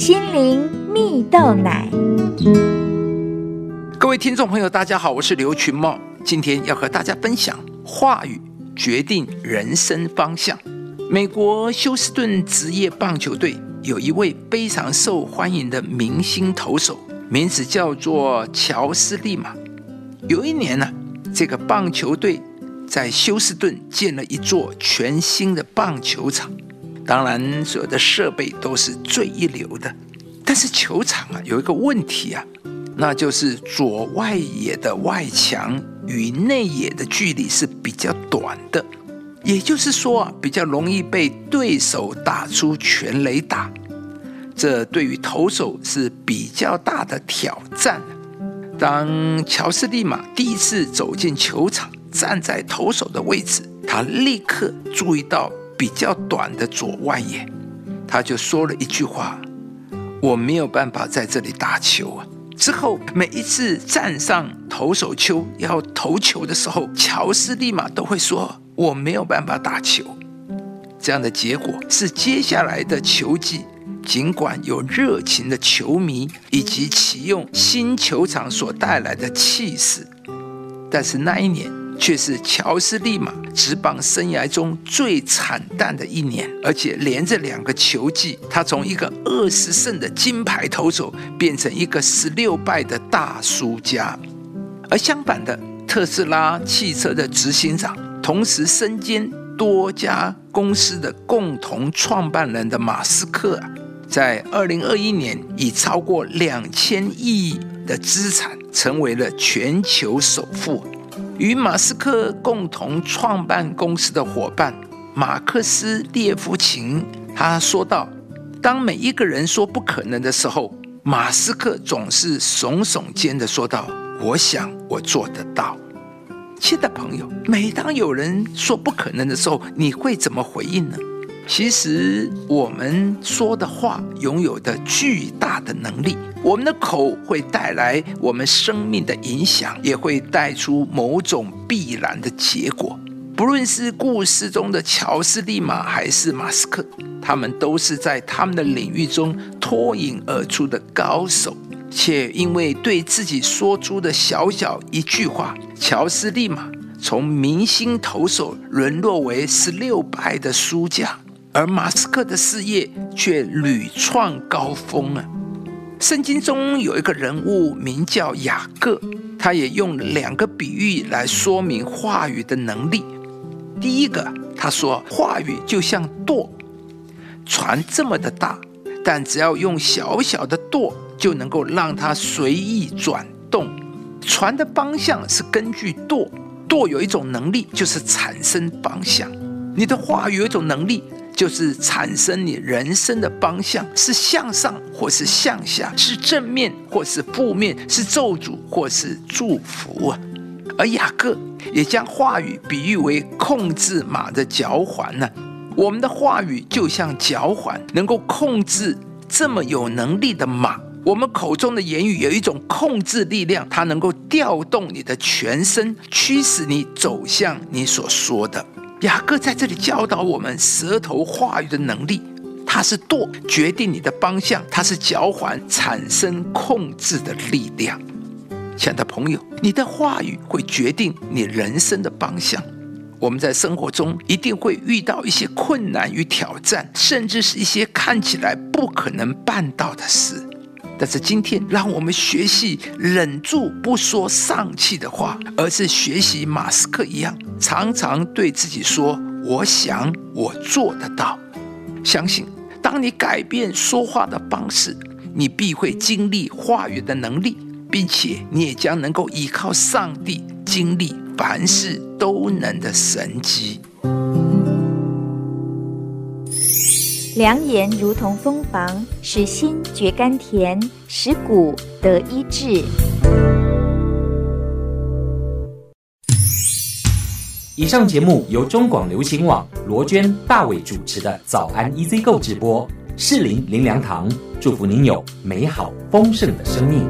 心灵蜜豆奶。各位听众朋友，大家好，我是刘群茂，今天要和大家分享话语决定人生方向。美国休斯顿职业棒球队有一位非常受欢迎的明星投手，名字叫做乔斯利马。有一年呢，这个棒球队在休斯顿建了一座全新的棒球场，当然所有的设备都是最一流的。但是球场啊有一个问题啊，那就是左外野的外墙与内野的距离是比较短的。也就是说啊，比较容易被对手打出全垒打，这对于投手是比较大的挑战。当乔斯利马第一次走进球场，站在投手的位置，他立刻注意到比较短的左外野，他就说了一句话：“我没有办法在这里打球啊。”之后每一次站上投手丘要投球的时候，乔斯立马都会说。我没有办法打球，这样的结果是接下来的球季，尽管有热情的球迷以及启用新球场所带来的气势，但是那一年却是乔斯利马职棒生涯中最惨淡的一年，而且连着两个球季，他从一个二十胜的金牌投手变成一个十六败的大输家，而相反的，特斯拉汽车的执行长。同时身兼多家公司的共同创办人的马斯克啊，在二零二一年以超过两千亿的资产成为了全球首富。与马斯克共同创办公司的伙伴马克思列夫琴他说道：“当每一个人说不可能的时候，马斯克总是耸耸肩的说道：‘我想我做得到。’”亲爱的朋友，每当有人说不可能的时候，你会怎么回应呢？其实我们说的话拥有的巨大的能力，我们的口会带来我们生命的影响，也会带出某种必然的结果。不论是故事中的乔斯利马还是马斯克，他们都是在他们的领域中脱颖而出的高手。且因为对自己说出的小小一句话，乔斯利马从明星投手沦落为十六败的输家，而马斯克的事业却屡创高峰啊！圣经中有一个人物名叫雅各，他也用两个比喻来说明话语的能力。第一个，他说话语就像舵，船这么的大，但只要用小小的舵。就能够让它随意转动，船的方向是根据舵，舵有一种能力，就是产生方向。你的话语有一种能力，就是产生你人生的方向，是向上或是向下，是正面或是负面，是咒诅或是祝福啊。而雅各也将话语比喻为控制马的脚环呢。我们的话语就像脚环，能够控制这么有能力的马。我们口中的言语有一种控制力量，它能够调动你的全身，驱使你走向你所说的。雅各在这里教导我们舌头话语的能力，它是舵决定你的方向，它是脚环产生控制的力量。亲爱的朋友，你的话语会决定你人生的方向。我们在生活中一定会遇到一些困难与挑战，甚至是一些看起来不可能办到的事。但是今天，让我们学习忍住不说丧气的话，而是学习马斯克一样，常常对自己说：“我想，我做得到。”相信，当你改变说话的方式，你必会经历话语的能力，并且你也将能够依靠上帝经历凡事都能的神迹。良言如同蜂房，使心觉甘甜，使骨得医治。以上节目由中广流行网罗娟、大伟主持的《早安 EZ 购》直播，适林林良堂祝福您有美好丰盛的生命。